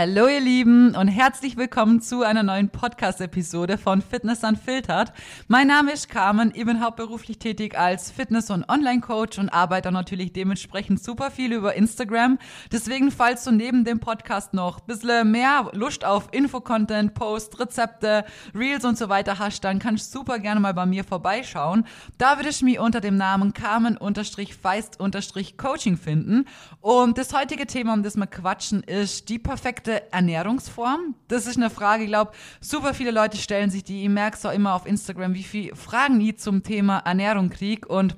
Hallo ihr Lieben und herzlich willkommen zu einer neuen Podcast-Episode von Fitness Unfiltered. Mein Name ist Carmen, ich bin hauptberuflich tätig als Fitness- und Online-Coach und arbeite natürlich dementsprechend super viel über Instagram. Deswegen, falls du neben dem Podcast noch ein bisschen mehr Lust auf Infocontent, Post, Rezepte, Reels und so weiter hast, dann kannst du super gerne mal bei mir vorbeischauen. Da würde ich mich unter dem Namen Carmen-Feist-Coaching finden. Und das heutige Thema, um das wir quatschen, ist die perfekte perfekte Ernährungsform? Das ist eine Frage, ich glaube, super viele Leute stellen sich die. Ich merke es auch immer auf Instagram, wie viele Fragen ich zum Thema Ernährung kriege und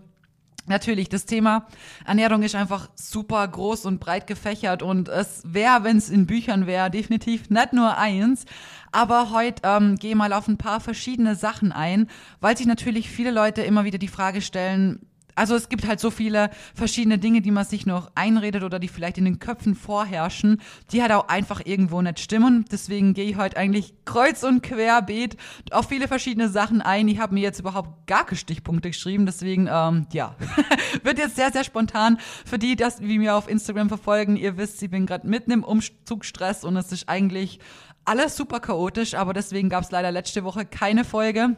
Natürlich, das Thema Ernährung ist einfach super groß und breit gefächert und es wäre, wenn es in Büchern wäre, definitiv nicht nur eins. Aber heute ähm, gehe mal auf ein paar verschiedene Sachen ein, weil sich natürlich viele Leute immer wieder die Frage stellen, also es gibt halt so viele verschiedene Dinge, die man sich noch einredet oder die vielleicht in den Köpfen vorherrschen, die halt auch einfach irgendwo nicht stimmen. Deswegen gehe ich heute eigentlich kreuz und querbeet auf viele verschiedene Sachen ein. Ich habe mir jetzt überhaupt gar keine Stichpunkte geschrieben, deswegen, ähm, ja, wird jetzt sehr, sehr spontan. Für die, das wie mir auf Instagram verfolgen, ihr wisst, ich bin gerade mitten im Umzugsstress und es ist eigentlich alles super chaotisch, aber deswegen gab es leider letzte Woche keine Folge.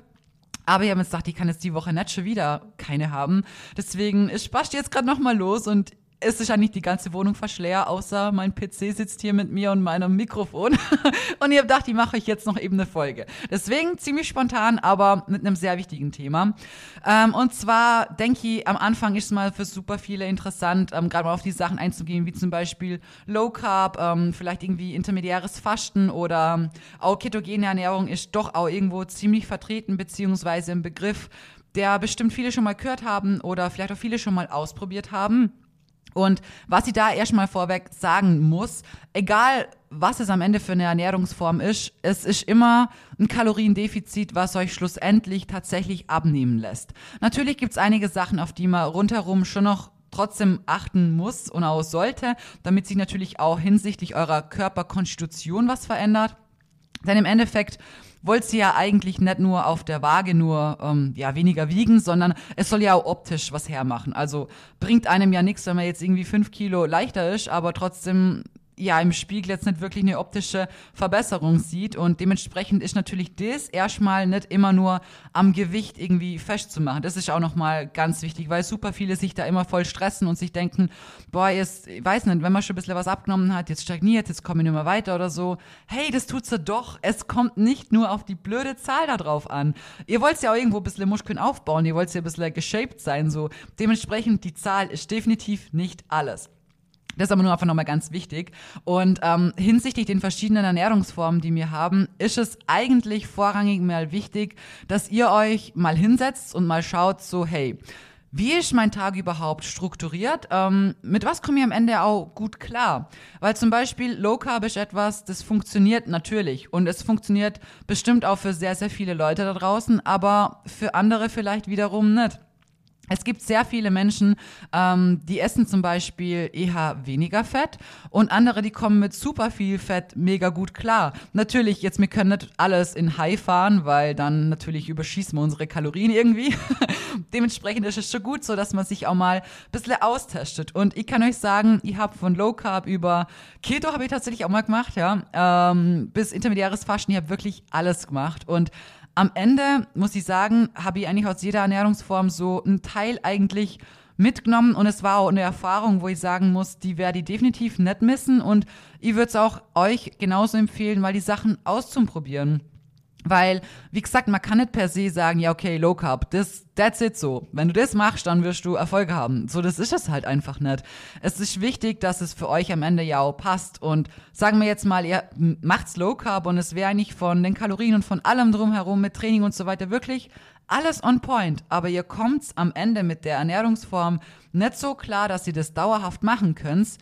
Aber ich habe jetzt gedacht, ich kann jetzt die Woche nicht schon wieder keine haben. Deswegen, ich spaß jetzt gerade nochmal los und es ist nicht die ganze Wohnung verschleer, außer mein PC sitzt hier mit mir und meinem Mikrofon. und ihr gedacht, die mache ich jetzt noch eben eine Folge. Deswegen ziemlich spontan, aber mit einem sehr wichtigen Thema. Ähm, und zwar denke ich, am Anfang ist es mal für super viele interessant, ähm, gerade mal auf die Sachen einzugehen, wie zum Beispiel Low Carb, ähm, vielleicht irgendwie intermediäres Fasten oder auch ketogene Ernährung ist doch auch irgendwo ziemlich vertreten, beziehungsweise im Begriff, der bestimmt viele schon mal gehört haben oder vielleicht auch viele schon mal ausprobiert haben. Und was ich da erstmal vorweg sagen muss, egal was es am Ende für eine Ernährungsform ist, es ist immer ein Kaloriendefizit, was euch schlussendlich tatsächlich abnehmen lässt. Natürlich gibt es einige Sachen, auf die man rundherum schon noch trotzdem achten muss und auch sollte, damit sich natürlich auch hinsichtlich eurer Körperkonstitution was verändert. Denn im Endeffekt wollt sie ja eigentlich nicht nur auf der Waage nur ähm, ja, weniger wiegen, sondern es soll ja auch optisch was hermachen. Also bringt einem ja nichts, wenn man jetzt irgendwie fünf Kilo leichter ist, aber trotzdem ja im Spiegel jetzt nicht wirklich eine optische Verbesserung sieht und dementsprechend ist natürlich das erstmal nicht immer nur am Gewicht irgendwie festzumachen. Das ist auch nochmal ganz wichtig, weil super viele sich da immer voll stressen und sich denken, boah, jetzt, ich weiß nicht, wenn man schon ein bisschen was abgenommen hat, jetzt stagniert, jetzt komme ich nicht mehr weiter oder so. Hey, das tut's ja doch. Es kommt nicht nur auf die blöde Zahl da drauf an. Ihr wollt ja auch irgendwo ein bisschen Muskeln aufbauen, ihr wollt ja ein bisschen geshaped sein, so. Dementsprechend, die Zahl ist definitiv nicht alles. Das ist aber nur einfach nochmal ganz wichtig. Und ähm, hinsichtlich den verschiedenen Ernährungsformen, die wir haben, ist es eigentlich vorrangig mal wichtig, dass ihr euch mal hinsetzt und mal schaut, so, hey, wie ist mein Tag überhaupt strukturiert? Ähm, mit was komme ich am Ende auch gut klar? Weil zum Beispiel Low Carb ist etwas, das funktioniert natürlich und es funktioniert bestimmt auch für sehr, sehr viele Leute da draußen, aber für andere vielleicht wiederum nicht. Es gibt sehr viele Menschen, ähm, die essen zum Beispiel eher weniger Fett und andere, die kommen mit super viel Fett mega gut klar. Natürlich, jetzt, wir können nicht alles in High fahren, weil dann natürlich überschießen wir unsere Kalorien irgendwie. Dementsprechend ist es schon gut so, dass man sich auch mal ein bisschen austestet. Und ich kann euch sagen, ich habe von Low Carb über Keto habe ich tatsächlich auch mal gemacht, ja, ähm, bis intermediäres Fasten, ich habe wirklich alles gemacht und am Ende muss ich sagen, habe ich eigentlich aus jeder Ernährungsform so einen Teil eigentlich mitgenommen und es war auch eine Erfahrung, wo ich sagen muss, die werde ich definitiv nicht missen und ich würde es auch euch genauso empfehlen, mal die Sachen auszuprobieren. Weil, wie gesagt, man kann nicht per se sagen, ja, okay, Low Carb, das, that's it so. Wenn du das machst, dann wirst du Erfolg haben. So, das ist es halt einfach nicht. Es ist wichtig, dass es für euch am Ende ja auch passt. Und sagen wir jetzt mal, ihr macht's Low Carb und es wäre eigentlich von den Kalorien und von allem drumherum mit Training und so weiter wirklich alles on point. Aber ihr kommt's am Ende mit der Ernährungsform nicht so klar, dass ihr das dauerhaft machen könnt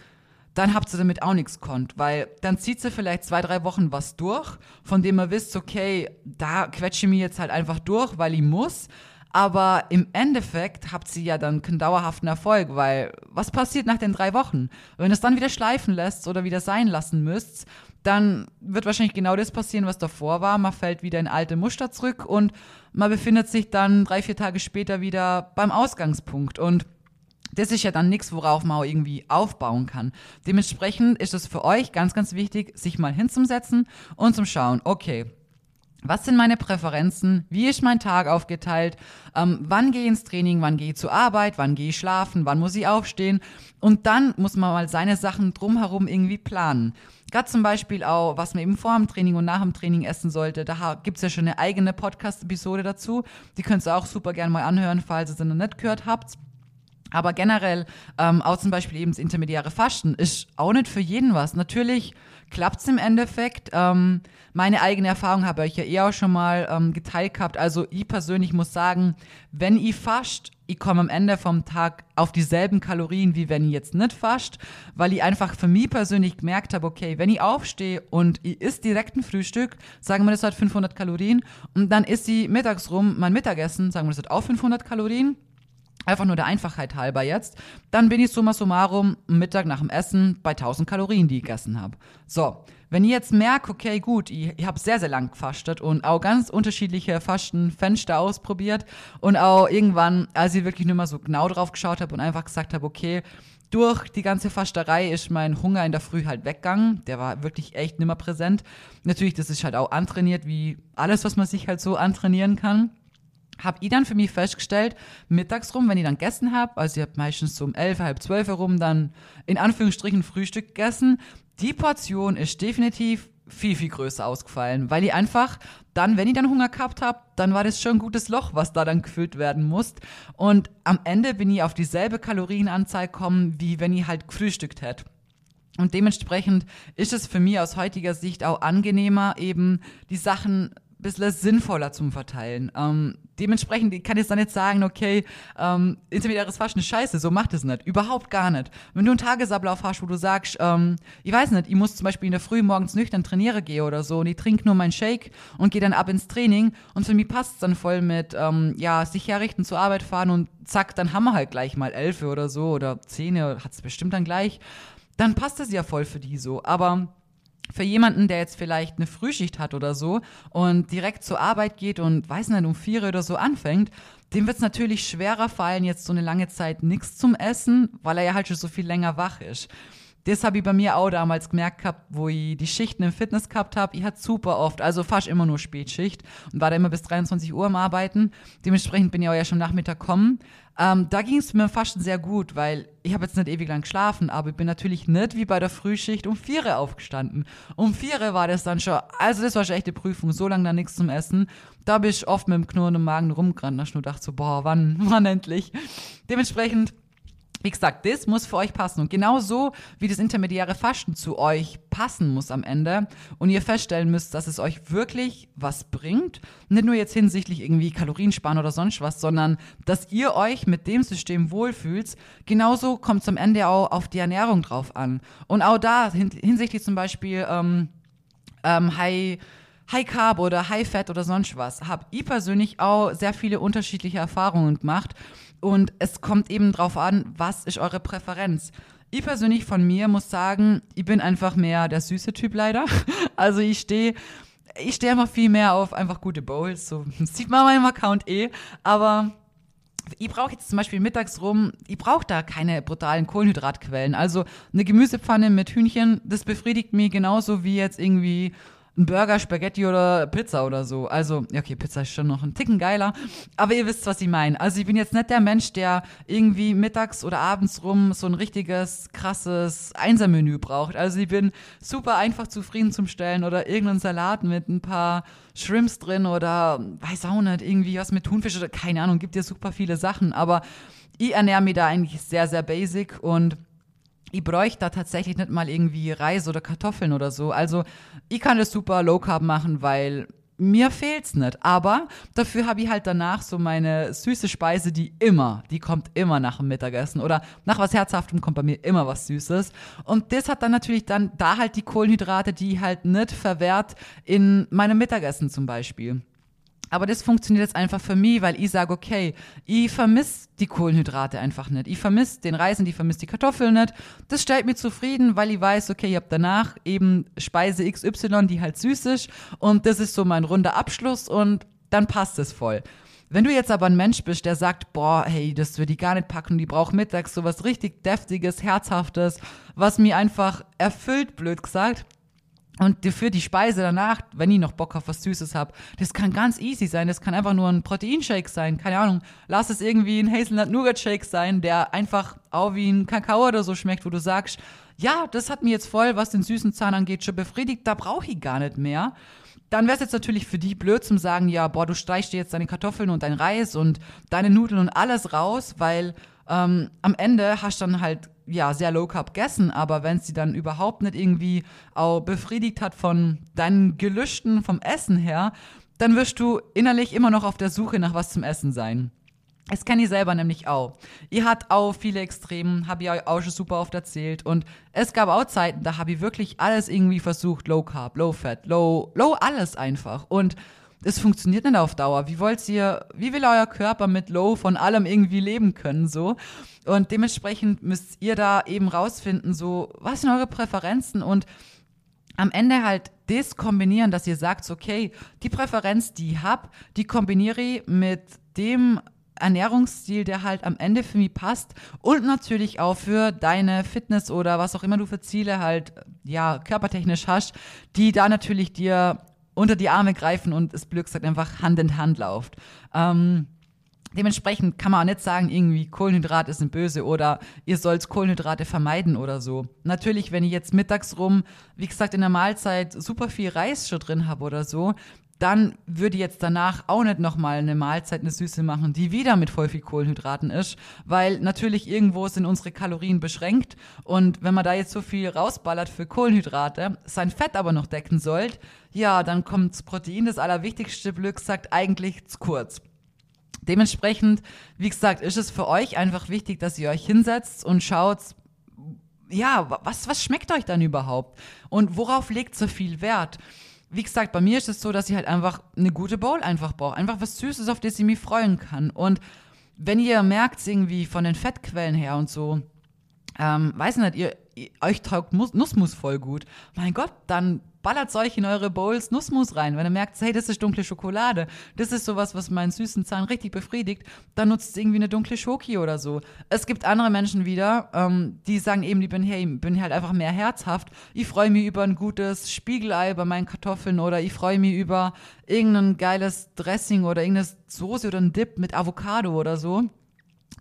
dann habt ihr damit auch nichts konnt, weil dann zieht sie vielleicht zwei, drei Wochen was durch, von dem ihr wisst, okay, da quetsche ich mich jetzt halt einfach durch, weil ich muss. Aber im Endeffekt habt sie ja dann keinen dauerhaften Erfolg, weil was passiert nach den drei Wochen? Wenn ihr es dann wieder schleifen lässt oder wieder sein lassen müsst, dann wird wahrscheinlich genau das passieren, was davor war. Man fällt wieder in alte Muster zurück und man befindet sich dann drei, vier Tage später wieder beim Ausgangspunkt. Und das ist ja dann nichts, worauf man auch irgendwie aufbauen kann. Dementsprechend ist es für euch ganz, ganz wichtig, sich mal hinzusetzen und zum Schauen, okay, was sind meine Präferenzen? Wie ist mein Tag aufgeteilt? Ähm, wann gehe ich ins Training? Wann gehe ich zur Arbeit? Wann gehe ich schlafen? Wann muss ich aufstehen? Und dann muss man mal seine Sachen drumherum irgendwie planen. Gerade zum Beispiel auch, was man eben vor dem Training und nach dem Training essen sollte. Da gibt's ja schon eine eigene Podcast-Episode dazu. Die könnt ihr auch super gerne mal anhören, falls ihr sie noch nicht gehört habt. Aber generell, ähm, auch zum Beispiel eben das intermediäre Fasten ist auch nicht für jeden was. Natürlich klappt's im Endeffekt. Ähm, meine eigene Erfahrung habe ich ja eh auch schon mal ähm, geteilt gehabt. Also ich persönlich muss sagen, wenn ich fast, ich komme am Ende vom Tag auf dieselben Kalorien, wie wenn ich jetzt nicht fast, weil ich einfach für mich persönlich gemerkt habe, okay, wenn ich aufstehe und ich isst direkt ein Frühstück, sagen wir, das hat 500 Kalorien und dann isst sie mittags rum mein Mittagessen, sagen wir, das hat auch 500 Kalorien Einfach nur der Einfachheit halber jetzt. Dann bin ich summa summarum Mittag nach dem Essen bei 1000 Kalorien, die ich gegessen habe. So, wenn ihr jetzt merkt, okay, gut, ich, ich habe sehr, sehr lang gefastet und auch ganz unterschiedliche Fastenfenster ausprobiert und auch irgendwann, als ich wirklich nur mal so genau drauf geschaut habe und einfach gesagt habe, okay, durch die ganze Fasterei ist mein Hunger in der Früh halt weggegangen. Der war wirklich echt nimmer präsent. Natürlich, das ist halt auch antrainiert, wie alles, was man sich halt so antrainieren kann habe ich dann für mich festgestellt, mittags rum, wenn ich dann gegessen habe, also ich habe meistens so um elf, halb zwölf herum dann in Anführungsstrichen Frühstück gegessen, die Portion ist definitiv viel, viel größer ausgefallen, weil ich einfach dann, wenn ich dann Hunger gehabt habe, dann war das schon ein gutes Loch, was da dann gefüllt werden muss. Und am Ende bin ich auf dieselbe Kalorienanzahl gekommen, wie wenn ich halt gefrühstückt hätte. Und dementsprechend ist es für mich aus heutiger Sicht auch angenehmer, eben die Sachen bisschen sinnvoller zum Verteilen. Ähm, dementsprechend kann ich jetzt dann nicht sagen, okay, ähm, intermediäres Fasten ist scheiße, so macht es nicht. Überhaupt gar nicht. Wenn du einen Tagesablauf hast, wo du sagst, ähm, ich weiß nicht, ich muss zum Beispiel in der Früh morgens nüchtern trainiere gehe oder so und ich trinke nur meinen Shake und gehe dann ab ins Training und für mich passt es dann voll mit, ähm, ja, sich herrichten, zur Arbeit fahren und zack, dann haben wir halt gleich mal elf oder so oder zehn, hat es bestimmt dann gleich. Dann passt es ja voll für die so. Aber für jemanden, der jetzt vielleicht eine Frühschicht hat oder so und direkt zur Arbeit geht und weiß nicht, um vier oder so anfängt, dem wird es natürlich schwerer fallen, jetzt so eine lange Zeit nichts zum Essen, weil er ja halt schon so viel länger wach ist. Das habe ich bei mir auch damals gemerkt gehabt, wo ich die Schichten im Fitness gehabt habe. Ich hatte super oft, also fast immer nur Spätschicht und war da immer bis 23 Uhr am Arbeiten. Dementsprechend bin ich auch ja schon Nachmittag kommen. Ähm, da ging es mir fast sehr gut, weil ich habe jetzt nicht ewig lang geschlafen, aber ich bin natürlich nicht wie bei der Frühschicht um vier aufgestanden. Um vier war das dann schon, also das war schon echt eine Prüfung, so lange da nichts zum Essen. Da bin ich oft mit dem knurrenden Magen rumgerannt, da ich nur dachte so, boah, wann, wann endlich? Dementsprechend wie gesagt, das muss für euch passen. Und genauso wie das intermediäre Fasten zu euch passen muss am Ende und ihr feststellen müsst, dass es euch wirklich was bringt, nicht nur jetzt hinsichtlich irgendwie Kalorien sparen oder sonst was, sondern dass ihr euch mit dem System wohlfühlt, genauso kommt es am Ende auch auf die Ernährung drauf an. Und auch da hinsichtlich zum Beispiel ähm, ähm, High High Carb oder High Fat oder sonst was, habe ich persönlich auch sehr viele unterschiedliche Erfahrungen gemacht. Und es kommt eben drauf an, was ist eure Präferenz. Ich persönlich von mir muss sagen, ich bin einfach mehr der süße Typ leider. Also ich stehe ich stehe einfach viel mehr auf einfach gute Bowls. So sieht man meinem Account eh. Aber ich brauche jetzt zum Beispiel mittags rum, ich brauche da keine brutalen Kohlenhydratquellen. Also eine Gemüsepfanne mit Hühnchen, das befriedigt mich genauso wie jetzt irgendwie ein Burger, Spaghetti oder Pizza oder so. Also, okay, Pizza ist schon noch ein Ticken geiler. Aber ihr wisst, was ich meine. Also, ich bin jetzt nicht der Mensch, der irgendwie mittags oder abends rum so ein richtiges, krasses Einsermenü braucht. Also, ich bin super einfach zufrieden zum Stellen oder irgendeinen Salat mit ein paar Shrimps drin oder weiß auch nicht, irgendwie was mit Thunfisch oder keine Ahnung, gibt ja super viele Sachen. Aber ich ernähre mich da eigentlich sehr, sehr basic und ich bräuchte da tatsächlich nicht mal irgendwie Reis oder Kartoffeln oder so. Also ich kann das super low carb machen, weil mir fehlt's nicht. Aber dafür habe ich halt danach so meine süße Speise, die immer, die kommt immer nach dem Mittagessen oder nach was Herzhaftem kommt bei mir immer was Süßes. Und das hat dann natürlich dann da halt die Kohlenhydrate, die halt nicht verwehrt in meinem Mittagessen zum Beispiel. Aber das funktioniert jetzt einfach für mich, weil ich sage, okay, ich vermisse die Kohlenhydrate einfach nicht. Ich vermisse den Reis und ich vermisse die Kartoffeln nicht. Das stellt mich zufrieden, weil ich weiß, okay, ich habe danach eben Speise XY, die halt süß ist. Und das ist so mein runder Abschluss und dann passt es voll. Wenn du jetzt aber ein Mensch bist, der sagt, boah, hey, das würde ich gar nicht packen, die braucht mittags sowas richtig deftiges, herzhaftes, was mir einfach erfüllt, blöd gesagt, und für die Speise danach, wenn ich noch Bock auf was Süßes habe, das kann ganz easy sein. Das kann einfach nur ein Proteinshake sein. Keine Ahnung. Lass es irgendwie ein Hazelnut-Nougat-Shake sein, der einfach auch wie ein Kakao oder so schmeckt, wo du sagst, ja, das hat mir jetzt voll, was den süßen Zahn angeht, schon befriedigt. Da brauche ich gar nicht mehr. Dann wäre es jetzt natürlich für die blöd zum sagen, ja, boah, du streichst dir jetzt deine Kartoffeln und dein Reis und deine Nudeln und alles raus, weil ähm, am Ende hast du dann halt ja, sehr low carb gegessen, aber wenn sie dann überhaupt nicht irgendwie auch befriedigt hat von deinen Gelüsten vom Essen her, dann wirst du innerlich immer noch auf der Suche nach was zum Essen sein. Das kenne ich selber nämlich auch. Ihr habt auch viele Extremen, habe ich euch auch schon super oft erzählt. Und es gab auch Zeiten, da habe ich wirklich alles irgendwie versucht. Low Carb, Low Fat, Low, Low alles einfach. Und es funktioniert nicht auf Dauer. Wie wollt ihr, wie will euer Körper mit Low von allem irgendwie leben können, so? Und dementsprechend müsst ihr da eben rausfinden, so, was sind eure Präferenzen und am Ende halt das kombinieren, dass ihr sagt, okay, die Präferenz, die ich hab, die kombiniere ich mit dem Ernährungsstil, der halt am Ende für mich passt und natürlich auch für deine Fitness oder was auch immer du für Ziele halt, ja, körpertechnisch hast, die da natürlich dir unter die Arme greifen und es blöd gesagt einfach Hand in Hand läuft. Ähm, dementsprechend kann man auch nicht sagen, irgendwie Kohlenhydrate sind böse oder ihr sollt Kohlenhydrate vermeiden oder so. Natürlich, wenn ich jetzt mittags rum, wie gesagt, in der Mahlzeit super viel Reis schon drin habe oder so, dann würde jetzt danach auch nicht nochmal eine Mahlzeit, eine Süße machen, die wieder mit voll viel Kohlenhydraten ist, weil natürlich irgendwo sind unsere Kalorien beschränkt und wenn man da jetzt so viel rausballert für Kohlenhydrate, sein Fett aber noch decken sollte, ja, dann kommt das Protein, das allerwichtigste, Glück sagt eigentlich zu kurz. Dementsprechend, wie gesagt, ist es für euch einfach wichtig, dass ihr euch hinsetzt und schaut, ja, was, was schmeckt euch dann überhaupt? Und worauf legt so viel Wert? Wie gesagt, bei mir ist es so, dass ich halt einfach eine gute Bowl einfach brauche. Einfach was Süßes, auf das ich mich freuen kann. Und wenn ihr merkt, irgendwie von den Fettquellen her und so, ähm, weiß nicht, ihr, ihr euch taugt Nussmus voll gut. Mein Gott, dann ballert euch in eure Bowls Nussmus rein. Wenn ihr merkt, hey, das ist dunkle Schokolade, das ist sowas, was meinen süßen Zahn richtig befriedigt, dann nutzt irgendwie eine dunkle Schoki oder so. Es gibt andere Menschen wieder, ähm, die sagen eben, die bin, hey, bin halt einfach mehr herzhaft. Ich freue mich über ein gutes Spiegelei bei meinen Kartoffeln oder ich freue mich über irgendein geiles Dressing oder irgendeine Soße oder ein Dip mit Avocado oder so.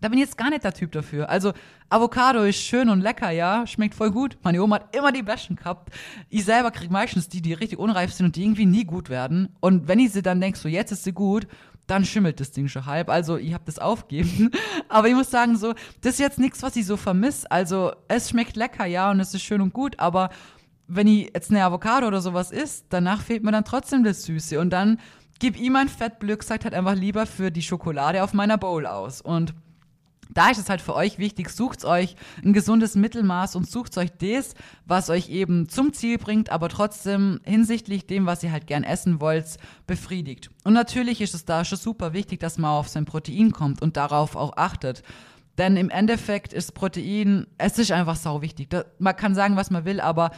Da bin ich jetzt gar nicht der Typ dafür. Also, Avocado ist schön und lecker, ja, schmeckt voll gut. Meine Oma hat immer die besten gehabt. Ich selber krieg meistens die, die richtig unreif sind und die irgendwie nie gut werden. Und wenn ich sie dann denk, so jetzt ist sie gut, dann schimmelt das Ding schon halb. Also, ich hab das aufgeben. Aber ich muss sagen, so, das ist jetzt nichts, was ich so vermisse. Also, es schmeckt lecker, ja, und es ist schön und gut, aber wenn ich jetzt eine Avocado oder sowas isst, danach fehlt mir dann trotzdem das Süße. Und dann gib ihm ein Fettblöck, sagt halt einfach lieber für die Schokolade auf meiner Bowl aus. Und da ist es halt für euch wichtig, sucht euch ein gesundes Mittelmaß und sucht euch das, was euch eben zum Ziel bringt, aber trotzdem hinsichtlich dem, was ihr halt gern essen wollt, befriedigt. Und natürlich ist es da schon super wichtig, dass man auf sein Protein kommt und darauf auch achtet. Denn im Endeffekt ist Protein, es ist einfach sau wichtig. man kann sagen, was man will, aber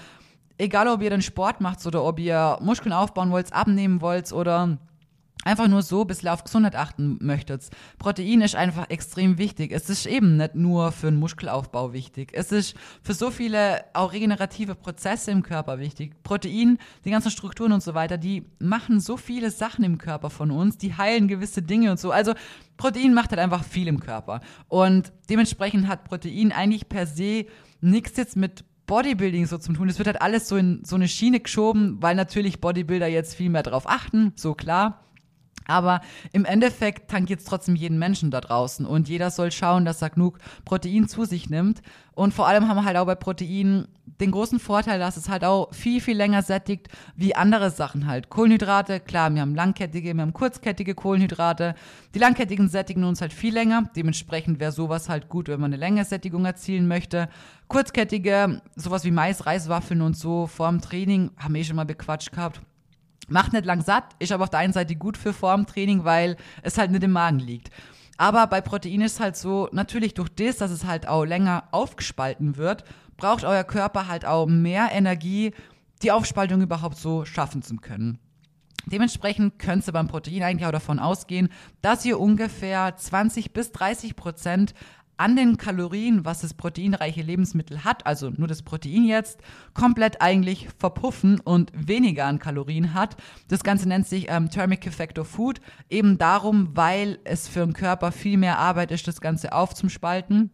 egal ob ihr den Sport macht oder ob ihr Muskeln aufbauen wollt, abnehmen wollt oder einfach nur so ein bisschen auf Gesundheit achten möchtet. Protein ist einfach extrem wichtig. Es ist eben nicht nur für den Muskelaufbau wichtig. Es ist für so viele auch regenerative Prozesse im Körper wichtig. Protein, die ganzen Strukturen und so weiter, die machen so viele Sachen im Körper von uns, die heilen gewisse Dinge und so. Also Protein macht halt einfach viel im Körper. Und dementsprechend hat Protein eigentlich per se nichts jetzt mit Bodybuilding so zu tun. Es wird halt alles so in so eine Schiene geschoben, weil natürlich Bodybuilder jetzt viel mehr drauf achten, so klar. Aber im Endeffekt tankiert es trotzdem jeden Menschen da draußen und jeder soll schauen, dass er genug Protein zu sich nimmt. Und vor allem haben wir halt auch bei Protein den großen Vorteil, dass es halt auch viel, viel länger sättigt wie andere Sachen halt. Kohlenhydrate, klar, wir haben langkettige, wir haben kurzkettige Kohlenhydrate. Die langkettigen sättigen uns halt viel länger. Dementsprechend wäre sowas halt gut, wenn man eine Längersättigung erzielen möchte. Kurzkettige, sowas wie Mais, Reiswaffeln und so vor dem Training, haben wir eh schon mal bequatscht gehabt Macht nicht lang satt, ist aber auf der einen Seite gut für Formtraining, weil es halt nicht im Magen liegt. Aber bei Protein ist halt so, natürlich durch das, dass es halt auch länger aufgespalten wird, braucht euer Körper halt auch mehr Energie, die Aufspaltung überhaupt so schaffen zu können. Dementsprechend könnt ihr beim Protein eigentlich auch davon ausgehen, dass ihr ungefähr 20 bis 30 Prozent an den Kalorien, was das proteinreiche Lebensmittel hat, also nur das Protein jetzt, komplett eigentlich verpuffen und weniger an Kalorien hat. Das Ganze nennt sich ähm, Thermic Effect of Food, eben darum, weil es für den Körper viel mehr Arbeit ist, das Ganze aufzuspalten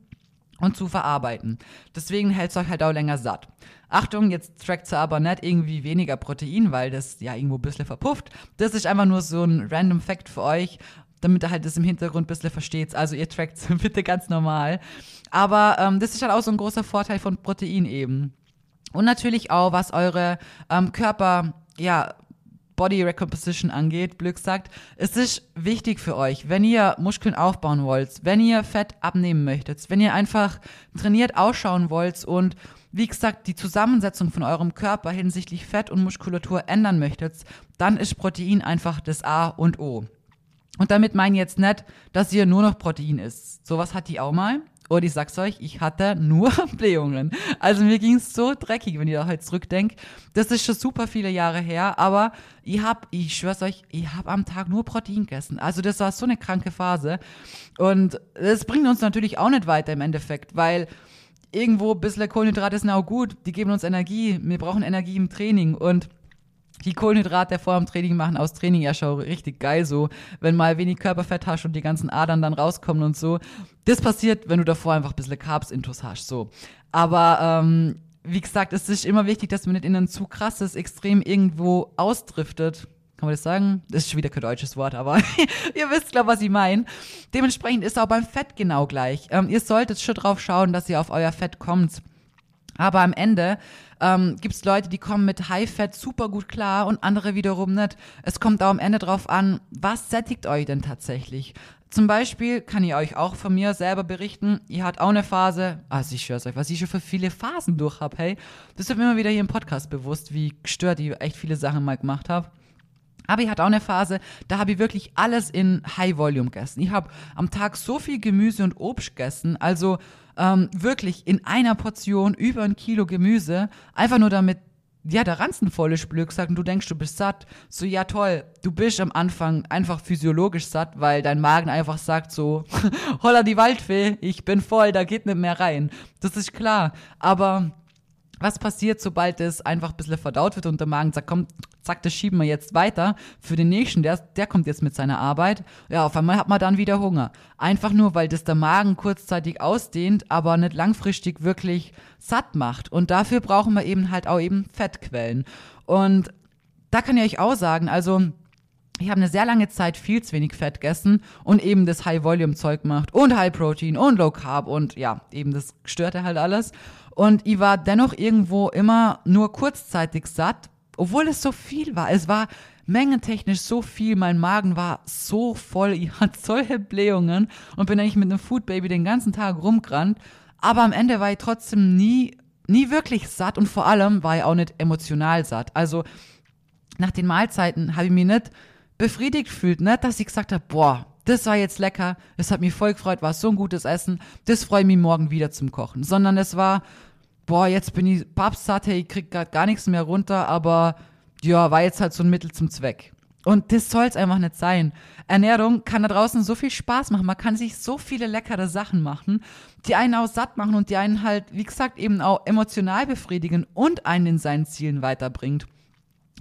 und zu verarbeiten. Deswegen hält es euch halt auch länger satt. Achtung, jetzt trackt sie aber nicht irgendwie weniger Protein, weil das ja irgendwo ein bisschen verpufft. Das ist einfach nur so ein random Fact für euch, damit ihr halt das im Hintergrund ein bisschen versteht. Also ihr trackt bitte ganz normal. Aber ähm, das ist halt auch so ein großer Vorteil von Protein eben. Und natürlich auch, was eure ähm, Körper, ja, Body Recomposition angeht, blöd gesagt, es ist wichtig für euch, wenn ihr Muskeln aufbauen wollt, wenn ihr Fett abnehmen möchtet, wenn ihr einfach trainiert ausschauen wollt und wie gesagt, die Zusammensetzung von eurem Körper hinsichtlich Fett und Muskulatur ändern möchtet, dann ist Protein einfach das A und O. Und damit meine ich jetzt nicht, dass ihr nur noch Protein isst. Sowas hat die auch mal. Und ich sag's euch, ich hatte nur Blähungen. Also mir ging's so dreckig, wenn ihr da halt zurückdenkt. Das ist schon super viele Jahre her, aber ich hab, ich schwör's euch, ich hab am Tag nur Protein gegessen. Also das war so eine kranke Phase. Und das bringt uns natürlich auch nicht weiter im Endeffekt, weil irgendwo ein bisschen Kohlenhydrate sind auch gut. Die geben uns Energie. Wir brauchen Energie im Training und die Kohlenhydrate vor dem Training machen aus Training ja schon richtig geil so, wenn mal wenig Körperfett hast und die ganzen Adern dann rauskommen und so. Das passiert, wenn du davor einfach ein bisschen Carbs intus hast, so. Aber, ähm, wie gesagt, es ist immer wichtig, dass man nicht in ein zu krasses Extrem irgendwo ausdriftet. Kann man das sagen? Das ist schon wieder kein deutsches Wort, aber ihr wisst, glaube was ich meine. Dementsprechend ist auch beim Fett genau gleich. Ähm, ihr solltet schon drauf schauen, dass ihr auf euer Fett kommt. Aber am Ende ähm, gibt es Leute, die kommen mit High-Fat super gut klar und andere wiederum nicht. Es kommt auch am Ende drauf an, was sättigt euch denn tatsächlich? Zum Beispiel kann ich euch auch von mir selber berichten, ihr habt auch eine Phase, also ich schwör's euch, was ich schon für viele Phasen durch habe, hey. Das wird mir immer wieder hier im Podcast bewusst, wie gestört ich echt viele Sachen mal gemacht habe. Aber ich hatte auch eine Phase, da habe ich wirklich alles in High Volume gegessen. Ich habe am Tag so viel Gemüse und Obst gegessen, also ähm, wirklich in einer Portion über ein Kilo Gemüse, einfach nur damit ja, der Ranzen voll ist, blöd gesagt, und du denkst, du bist satt. So, ja, toll, du bist am Anfang einfach physiologisch satt, weil dein Magen einfach sagt so, holla die Waldfee, ich bin voll, da geht nicht mehr rein. Das ist klar. Aber was passiert, sobald es einfach ein bisschen verdaut wird und der Magen sagt, komm, zack, das schieben wir jetzt weiter für den nächsten, der, der kommt jetzt mit seiner Arbeit. Ja, auf einmal hat man dann wieder Hunger. Einfach nur, weil das der Magen kurzzeitig ausdehnt, aber nicht langfristig wirklich satt macht. Und dafür brauchen wir eben halt auch eben Fettquellen. Und da kann ich euch auch sagen, also ich habe eine sehr lange Zeit viel zu wenig Fett gegessen und eben das High-Volume-Zeug gemacht und High-Protein und Low-Carb und ja, eben das störte halt alles. Und ich war dennoch irgendwo immer nur kurzzeitig satt, obwohl es so viel war. Es war mengentechnisch so viel. Mein Magen war so voll. Ich hatte solche Blähungen und bin eigentlich mit einem Food Baby den ganzen Tag rumgerannt. Aber am Ende war ich trotzdem nie, nie wirklich satt und vor allem war ich auch nicht emotional satt. Also nach den Mahlzeiten habe ich mich nicht befriedigt gefühlt, nicht, dass ich gesagt habe, boah, das war jetzt lecker, das hat mich voll gefreut, war so ein gutes Essen, das freue ich mich morgen wieder zum Kochen, sondern es war, boah, jetzt bin ich papsatt, hey, ich krieg grad gar nichts mehr runter, aber ja, war jetzt halt so ein Mittel zum Zweck. Und das soll es einfach nicht sein. Ernährung kann da draußen so viel Spaß machen. Man kann sich so viele leckere Sachen machen, die einen auch satt machen und die einen halt, wie gesagt, eben auch emotional befriedigen und einen in seinen Zielen weiterbringt.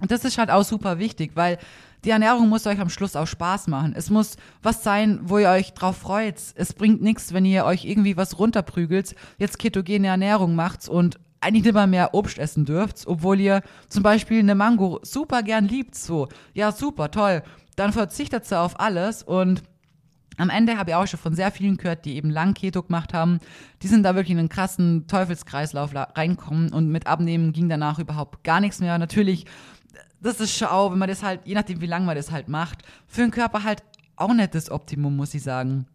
Und das ist halt auch super wichtig, weil die Ernährung muss euch am Schluss auch Spaß machen. Es muss was sein, wo ihr euch drauf freut. Es bringt nichts, wenn ihr euch irgendwie was runterprügelt, jetzt ketogene Ernährung macht und eigentlich mal mehr Obst essen dürft, obwohl ihr zum Beispiel eine Mango super gern liebt. So, ja, super, toll. Dann verzichtet sie auf alles und am Ende habe ich auch schon von sehr vielen gehört, die eben lang Keto gemacht haben. Die sind da wirklich in einen krassen Teufelskreislauf reinkommen und mit Abnehmen ging danach überhaupt gar nichts mehr. Natürlich das ist schon auch, wenn man das halt, je nachdem wie lange man das halt macht, für den Körper halt auch nicht das Optimum, muss ich sagen.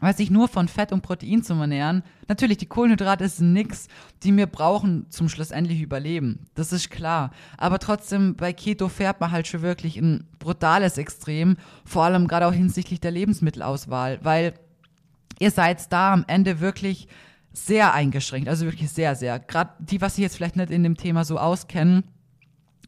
Weil sich nur von Fett und Protein zu ernähren, natürlich, die Kohlenhydrate sind nix, die wir brauchen zum schlussendlich Überleben. Das ist klar. Aber trotzdem, bei Keto fährt man halt schon wirklich ein brutales Extrem, vor allem gerade auch hinsichtlich der Lebensmittelauswahl, weil ihr seid da am Ende wirklich sehr eingeschränkt, also wirklich sehr, sehr. Gerade die, was sie jetzt vielleicht nicht in dem Thema so auskennen,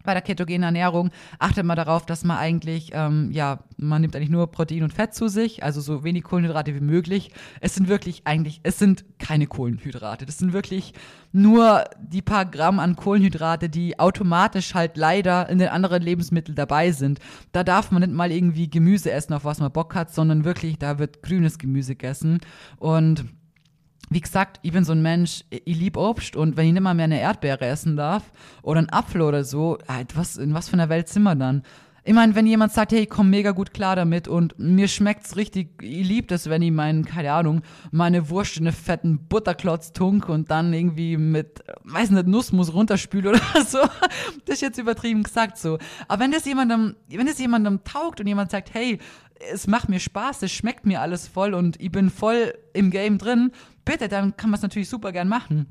bei der ketogenen Ernährung achtet man darauf, dass man eigentlich, ähm, ja, man nimmt eigentlich nur Protein und Fett zu sich, also so wenig Kohlenhydrate wie möglich. Es sind wirklich eigentlich, es sind keine Kohlenhydrate. Das sind wirklich nur die paar Gramm an Kohlenhydrate, die automatisch halt leider in den anderen Lebensmitteln dabei sind. Da darf man nicht mal irgendwie Gemüse essen, auf was man Bock hat, sondern wirklich, da wird grünes Gemüse gegessen. Und wie gesagt, ich bin so ein Mensch, ich liebe Obst und wenn ich nicht mal mehr eine Erdbeere essen darf oder einen Apfel oder so, was, in was für einer Welt sind wir dann? Ich meine, wenn jemand sagt, hey, ich komme mega gut klar damit und mir schmeckt's richtig, ich liebe das, wenn ich meinen, keine Ahnung, meine Wurst in einen fetten Butterklotz tunk und dann irgendwie mit, weiß nicht, Nussmus runterspüle oder so. Das ist jetzt übertrieben gesagt so. Aber wenn das jemandem, wenn das jemandem taugt und jemand sagt, hey, es macht mir Spaß, es schmeckt mir alles voll und ich bin voll im Game drin, bitte, dann kann man es natürlich super gern machen.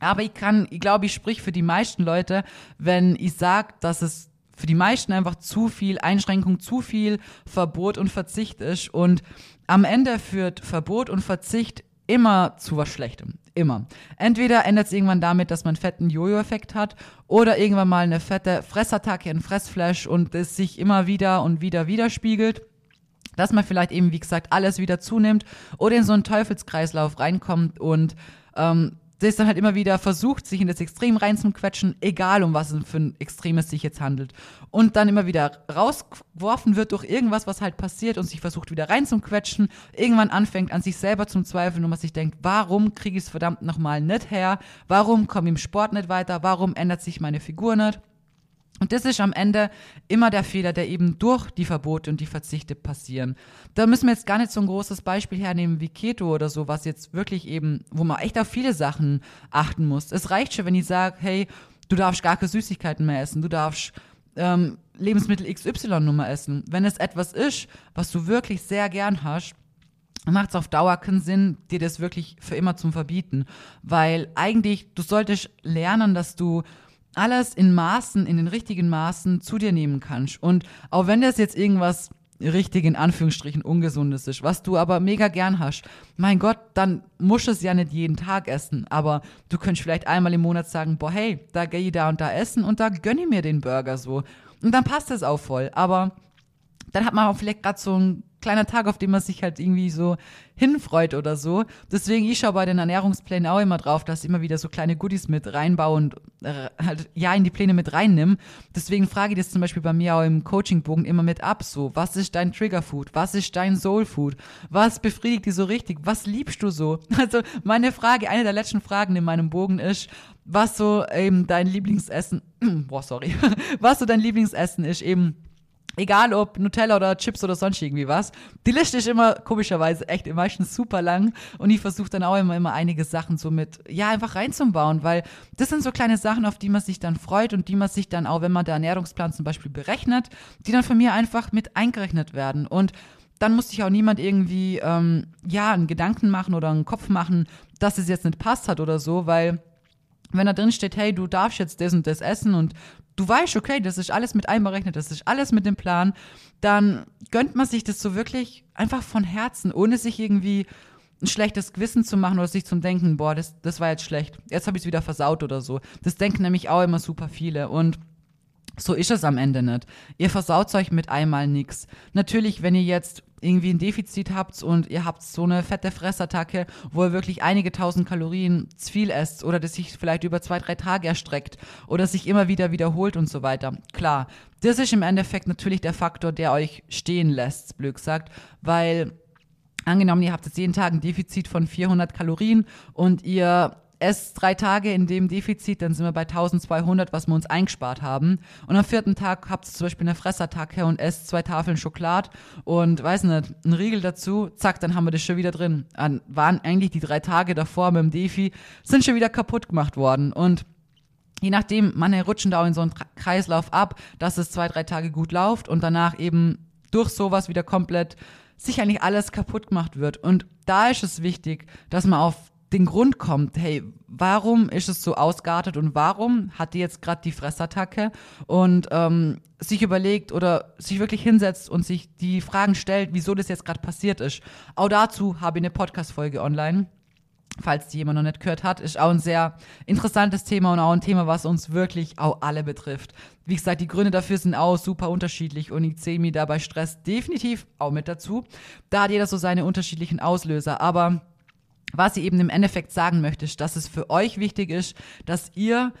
Aber ich kann, ich glaube, ich sprich für die meisten Leute, wenn ich sage, dass es für die meisten einfach zu viel Einschränkung, zu viel Verbot und Verzicht ist. Und am Ende führt Verbot und Verzicht immer zu was Schlechtem. Immer. Entweder endet es irgendwann damit, dass man fetten Jojo-Effekt hat oder irgendwann mal eine fette Fressattacke, ein Fressflash und es sich immer wieder und wieder widerspiegelt dass man vielleicht eben, wie gesagt, alles wieder zunimmt oder in so einen Teufelskreislauf reinkommt und ähm, das dann halt immer wieder versucht, sich in das Extrem reinzuquetschen, egal um was es für ein Extrem es sich jetzt handelt. Und dann immer wieder rausgeworfen wird durch irgendwas, was halt passiert und sich versucht wieder reinzuquetschen, irgendwann anfängt an sich selber zum Zweifeln und man sich denkt, warum kriege ich es verdammt nochmal nicht her? Warum komme ich im Sport nicht weiter? Warum ändert sich meine Figur nicht? Und das ist am Ende immer der Fehler, der eben durch die Verbote und die Verzichte passieren. Da müssen wir jetzt gar nicht so ein großes Beispiel hernehmen wie Keto oder so, was jetzt wirklich eben, wo man echt auf viele Sachen achten muss. Es reicht schon, wenn ich sage, hey, du darfst gar keine Süßigkeiten mehr essen, du darfst ähm, Lebensmittel XY Nummer essen. Wenn es etwas ist, was du wirklich sehr gern hast, macht es auf Dauer keinen Sinn, dir das wirklich für immer zum Verbieten. Weil eigentlich, du solltest lernen, dass du alles in Maßen, in den richtigen Maßen zu dir nehmen kannst. Und auch wenn das jetzt irgendwas richtig in Anführungsstrichen ungesundes ist, was du aber mega gern hast, mein Gott, dann musst du es ja nicht jeden Tag essen, aber du könntest vielleicht einmal im Monat sagen, boah, hey, da gehe ich da und da essen und da gönne ich mir den Burger so. Und dann passt es auch voll. Aber dann hat man auch vielleicht gerade so ein kleiner Tag, auf den man sich halt irgendwie so hinfreut oder so. Deswegen, ich schaue bei den Ernährungsplänen auch immer drauf, dass ich immer wieder so kleine Goodies mit reinbaue und äh, halt ja in die Pläne mit reinnimm. Deswegen frage ich das zum Beispiel bei mir auch im Coachingbogen immer mit ab. So, was ist dein Triggerfood? Was ist dein Soulfood? Was befriedigt dich so richtig? Was liebst du so? Also meine Frage, eine der letzten Fragen in meinem Bogen ist, was so eben dein Lieblingsessen, boah, sorry, was so dein Lieblingsessen ist eben Egal ob Nutella oder Chips oder sonst irgendwie was. Die Liste ist immer komischerweise echt meistens super lang und ich versuche dann auch immer, immer einige Sachen so mit, ja, einfach reinzubauen, weil das sind so kleine Sachen, auf die man sich dann freut und die man sich dann auch, wenn man der Ernährungsplan zum Beispiel berechnet, die dann von mir einfach mit eingerechnet werden. Und dann muss sich auch niemand irgendwie, ähm, ja, einen Gedanken machen oder einen Kopf machen, dass es jetzt nicht passt hat oder so, weil wenn da drin steht, hey, du darfst jetzt das und das essen und du weißt, okay, das ist alles mit einberechnet, das ist alles mit dem Plan, dann gönnt man sich das so wirklich einfach von Herzen, ohne sich irgendwie ein schlechtes Gewissen zu machen oder sich zum Denken, boah, das, das war jetzt schlecht, jetzt habe ich es wieder versaut oder so. Das denken nämlich auch immer super viele und so ist es am Ende nicht. Ihr versaut euch mit einmal nichts. Natürlich, wenn ihr jetzt irgendwie ein Defizit habt und ihr habt so eine fette Fressattacke, wo ihr wirklich einige tausend Kalorien zu viel esst oder das sich vielleicht über zwei, drei Tage erstreckt oder sich immer wieder wiederholt und so weiter. Klar, das ist im Endeffekt natürlich der Faktor, der euch stehen lässt, blöd gesagt, weil angenommen, ihr habt jetzt jeden Tag ein Defizit von 400 Kalorien und ihr esst drei Tage in dem Defizit, dann sind wir bei 1200, was wir uns eingespart haben. Und am vierten Tag habt ihr zum Beispiel eine Fressattacke und esst zwei Tafeln Schokolade und, weiß nicht, einen Riegel dazu, zack, dann haben wir das schon wieder drin. Dann waren eigentlich die drei Tage davor mit dem Defi, sind schon wieder kaputt gemacht worden. Und je nachdem, man rutschen da auch in so einen Kreislauf ab, dass es zwei, drei Tage gut läuft und danach eben durch sowas wieder komplett sich eigentlich alles kaputt gemacht wird. Und da ist es wichtig, dass man auf den Grund kommt, hey, warum ist es so ausgeartet und warum hat die jetzt gerade die Fressattacke und ähm, sich überlegt oder sich wirklich hinsetzt und sich die Fragen stellt, wieso das jetzt gerade passiert ist. Auch dazu habe ich eine Podcast-Folge online. falls die jemand noch nicht gehört hat, ist auch ein sehr interessantes Thema und auch ein Thema, was uns wirklich auch alle betrifft. Wie gesagt, die Gründe dafür sind auch super unterschiedlich und ich zähle mir dabei Stress definitiv auch mit dazu. Da hat jeder so seine unterschiedlichen Auslöser, aber was ich eben im Endeffekt sagen möchte, ist, dass es für euch wichtig ist, dass ihr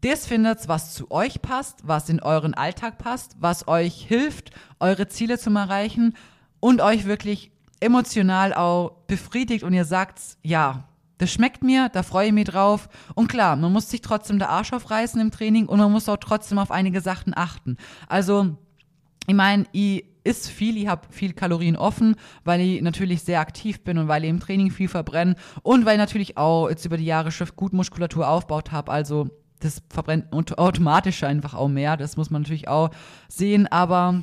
das findet, was zu euch passt, was in euren Alltag passt, was euch hilft, eure Ziele zu erreichen und euch wirklich emotional auch befriedigt und ihr sagt, ja, das schmeckt mir, da freue ich mich drauf. Und klar, man muss sich trotzdem der Arsch aufreißen im Training und man muss auch trotzdem auf einige Sachen achten. Also, ich meine, ich isst viel, ich habe viel Kalorien offen, weil ich natürlich sehr aktiv bin und weil ich im Training viel verbrenne und weil ich natürlich auch jetzt über die Jahre schon gut Muskulatur aufgebaut habe. Also das verbrennt automatisch einfach auch mehr. Das muss man natürlich auch sehen. Aber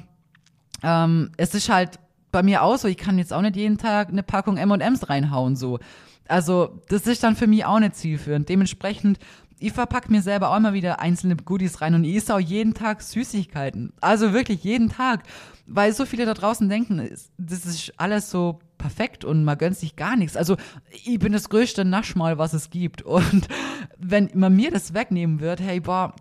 ähm, es ist halt bei mir auch so, ich kann jetzt auch nicht jeden Tag eine Packung M&M's reinhauen so. Also das ist dann für mich auch nicht zielführend. Dementsprechend, ich verpacke mir selber auch immer wieder einzelne Goodies rein und ich esse auch jeden Tag Süßigkeiten. Also wirklich jeden Tag. Weil so viele da draußen denken, das ist alles so perfekt und man gönnt sich gar nichts. Also ich bin das größte Naschmal, was es gibt. Und wenn man mir das wegnehmen wird, hey, boah,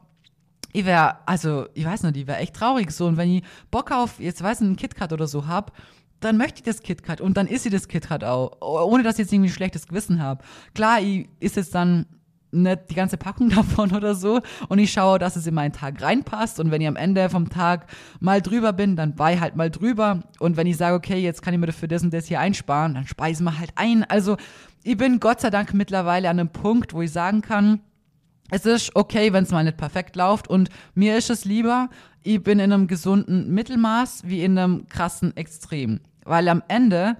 ich wäre, also ich weiß nicht, ich wäre echt traurig so. Und wenn ich Bock auf, jetzt weiß ich, einen KitKat oder so hab, dann möchte ich das KitKat und dann isst sie das KitKat auch, ohne dass ich jetzt irgendwie ein schlechtes Gewissen habe. Klar, ich ist jetzt dann nicht die ganze Packung davon oder so und ich schaue, dass es in meinen Tag reinpasst und wenn ich am Ende vom Tag mal drüber bin, dann bei halt mal drüber und wenn ich sage, okay, jetzt kann ich mir für das und das hier einsparen, dann speisen wir halt ein. Also ich bin Gott sei Dank mittlerweile an einem Punkt, wo ich sagen kann, es ist okay, wenn es mal nicht perfekt läuft und mir ist es lieber, ich bin in einem gesunden Mittelmaß wie in einem krassen Extrem. Weil am Ende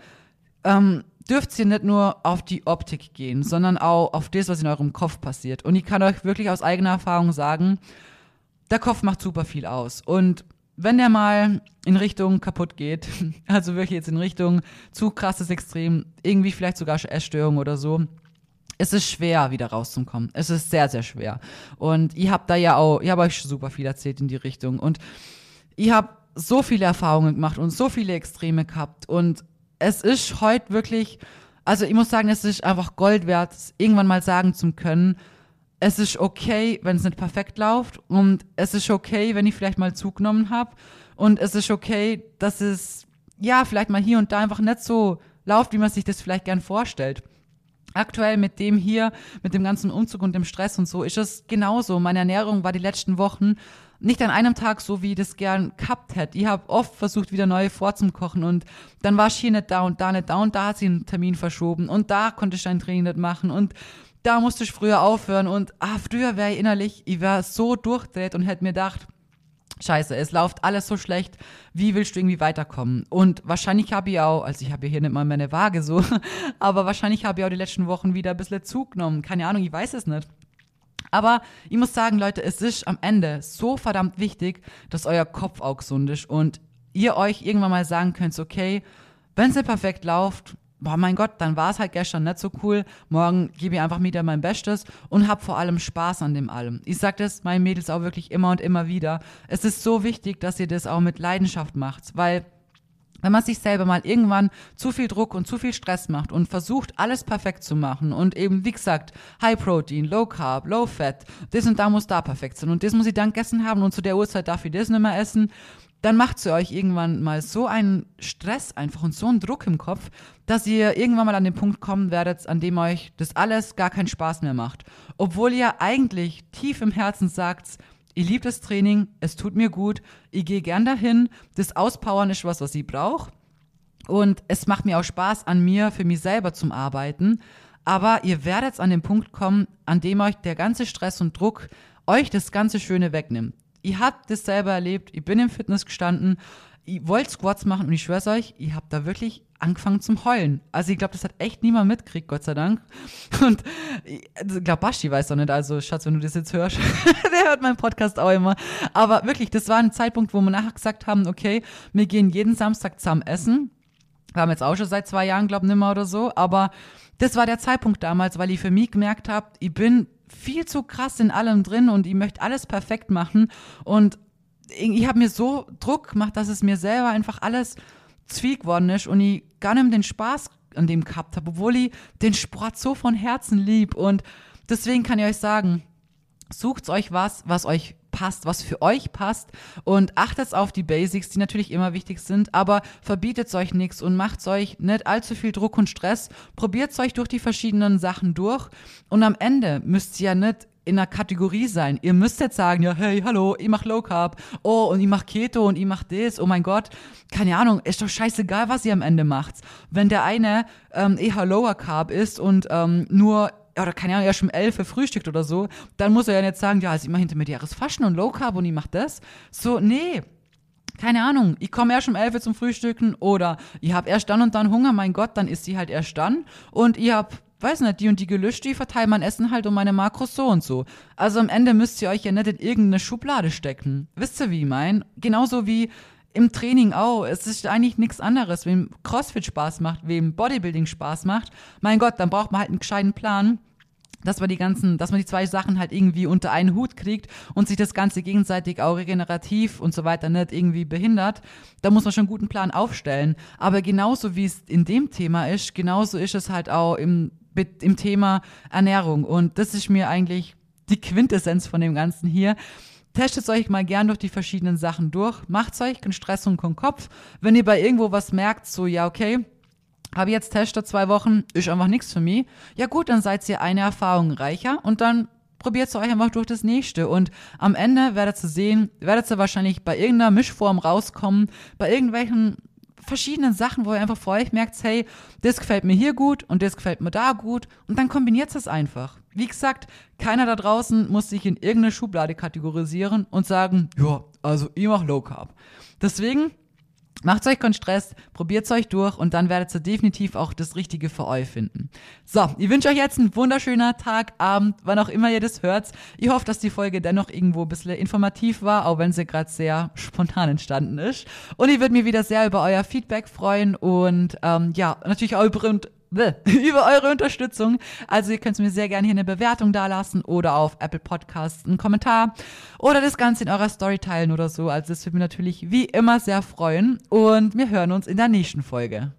ähm, dürft ihr nicht nur auf die Optik gehen, sondern auch auf das, was in eurem Kopf passiert. Und ich kann euch wirklich aus eigener Erfahrung sagen, der Kopf macht super viel aus. Und wenn der mal in Richtung kaputt geht, also wirklich jetzt in Richtung zu krasses Extrem, irgendwie vielleicht sogar Essstörung oder so, es ist schwer, wieder rauszukommen. Es ist sehr, sehr schwer. Und ich habe da ja auch, ich habe euch super viel erzählt in die Richtung. Und ich habe so viele Erfahrungen gemacht und so viele Extreme gehabt. Und es ist heute wirklich, also ich muss sagen, es ist einfach Gold wert, irgendwann mal sagen zu können, es ist okay, wenn es nicht perfekt läuft und es ist okay, wenn ich vielleicht mal zugenommen habe und es ist okay, dass es ja vielleicht mal hier und da einfach nicht so läuft, wie man sich das vielleicht gern vorstellt. Aktuell mit dem hier, mit dem ganzen Umzug und dem Stress und so, ist es genauso. Meine Ernährung war die letzten Wochen nicht an einem Tag so, wie ich das gern gehabt hätte. Ich habe oft versucht, wieder neue vorzukochen und dann war hier nicht da und da nicht da und da hat sie einen Termin verschoben und da konnte ich ein Training nicht machen und da musste ich früher aufhören und ah, früher wäre ich innerlich, ich wäre so durchdreht und hätte mir gedacht, Scheiße, es läuft alles so schlecht. Wie willst du irgendwie weiterkommen? Und wahrscheinlich habe ich auch, also ich habe hier nicht mal meine Waage so, aber wahrscheinlich habe ich auch die letzten Wochen wieder ein bisschen zugenommen. Keine Ahnung, ich weiß es nicht. Aber ich muss sagen, Leute, es ist am Ende so verdammt wichtig, dass euer Kopf auch gesund ist und ihr euch irgendwann mal sagen könnt, okay, wenn es nicht perfekt läuft, boah, mein Gott, dann war es halt gestern nicht so cool. Morgen gebe ich einfach wieder mein Bestes und hab vor allem Spaß an dem allem. Ich sag das meinen Mädels auch wirklich immer und immer wieder. Es ist so wichtig, dass ihr das auch mit Leidenschaft macht, weil wenn man sich selber mal irgendwann zu viel Druck und zu viel Stress macht und versucht, alles perfekt zu machen und eben, wie gesagt, High Protein, Low Carb, Low Fat, das und da muss da perfekt sein und das muss ich dann gegessen haben und zu der Uhrzeit darf ich das nicht mehr essen, dann macht sie euch irgendwann mal so einen Stress einfach und so einen Druck im Kopf, dass ihr irgendwann mal an den Punkt kommen werdet, an dem euch das alles gar keinen Spaß mehr macht. Obwohl ihr eigentlich tief im Herzen sagt, ich liebe das Training, es tut mir gut, ich gehe gern dahin, das Auspowern ist was, was ich brauche. Und es macht mir auch Spaß, an mir, für mich selber zum Arbeiten. Aber ihr werdet an den Punkt kommen, an dem euch der ganze Stress und Druck euch das ganze Schöne wegnimmt. Ihr habt das selber erlebt, ich bin im Fitness gestanden, ich wollte Squats machen und ich schwör's euch, ich habe da wirklich angefangen zum Heulen. Also ich glaube, das hat echt niemand mitgekriegt, Gott sei Dank. Und ich glaube, Basti weiß doch nicht, also Schatz, wenn du das jetzt hörst, der hört meinen Podcast auch immer. Aber wirklich, das war ein Zeitpunkt, wo wir nachher gesagt haben, okay, wir gehen jeden Samstag zusammen essen. Wir haben jetzt auch schon seit zwei Jahren, glaube ich, nimmer oder so. Aber das war der Zeitpunkt damals, weil ich für mich gemerkt habe, ich bin viel zu krass in allem drin und ich möchte alles perfekt machen. Und ich habe mir so Druck gemacht, dass es mir selber einfach alles Zwieg geworden ist und ich gar nicht mehr den Spaß an dem gehabt habe, obwohl ich den Sport so von Herzen lieb. Und deswegen kann ich euch sagen, sucht euch was, was euch passt, was für euch passt und achtet auf die Basics, die natürlich immer wichtig sind, aber verbietet euch nichts und macht euch nicht allzu viel Druck und Stress. Probiert euch durch die verschiedenen Sachen durch und am Ende müsst ihr ja nicht in einer Kategorie sein. Ihr müsst jetzt sagen, ja, hey, hallo, ich mach Low Carb, oh, und ich mach Keto und ich mach das, oh mein Gott. Keine Ahnung, ist doch scheißegal, was ihr am Ende macht. Wenn der eine ähm, eher Lower Carb ist und ähm, nur oder keine Ahnung, er schon um 11 frühstückt oder so, dann muss er ja nicht sagen, ja, also ich mache intermediäres Faschen und Low Carb und ich mach das. So, nee, keine Ahnung, ich komme erst um 11 zum Frühstücken oder ich habe erst dann und dann Hunger, mein Gott, dann ist sie halt erst dann und ich habe weiß nicht, die und die gelöscht, die verteilen mein Essen halt um meine Makros so und so. Also am Ende müsst ihr euch ja nicht in irgendeine Schublade stecken. Wisst ihr, wie ich mein? Genauso wie im Training auch. Es ist eigentlich nichts anderes. Wem CrossFit Spaß macht, wem Bodybuilding Spaß macht, mein Gott, dann braucht man halt einen gescheiten Plan dass man die ganzen, dass man die zwei Sachen halt irgendwie unter einen Hut kriegt und sich das Ganze gegenseitig auch regenerativ und so weiter nicht irgendwie behindert, da muss man schon einen guten Plan aufstellen. Aber genauso wie es in dem Thema ist, genauso ist es halt auch im im Thema Ernährung. Und das ist mir eigentlich die Quintessenz von dem Ganzen hier. Testet euch mal gern durch die verschiedenen Sachen durch. Macht euch keinen Stress und keinen Kopf. Wenn ihr bei irgendwo was merkt, so, ja, okay, habe jetzt testet zwei Wochen, ist einfach nichts für mich. Ja gut, dann seid ihr eine Erfahrung reicher und dann probiert es euch einfach durch das nächste. Und am Ende werdet ihr sehen, werdet ihr wahrscheinlich bei irgendeiner Mischform rauskommen, bei irgendwelchen verschiedenen Sachen, wo ihr einfach vor euch merkt, hey, das gefällt mir hier gut und das gefällt mir da gut und dann kombiniert es einfach. Wie gesagt, keiner da draußen muss sich in irgendeine Schublade kategorisieren und sagen, ja, also ich mach Low Carb. Deswegen Macht euch keinen Stress, probiert euch durch und dann werdet ihr definitiv auch das Richtige für euch finden. So, ich wünsche euch jetzt einen wunderschönen Tag, Abend, wann auch immer ihr das hört. Ich hoffe, dass die Folge dennoch irgendwo ein bisschen informativ war, auch wenn sie gerade sehr spontan entstanden ist. Und ich würde mich wieder sehr über euer Feedback freuen und ähm, ja, natürlich auch über über eure Unterstützung. Also ihr könnt mir sehr gerne hier eine Bewertung dalassen oder auf Apple Podcasts einen Kommentar oder das Ganze in eurer Story teilen oder so. Also das würde mich natürlich wie immer sehr freuen und wir hören uns in der nächsten Folge.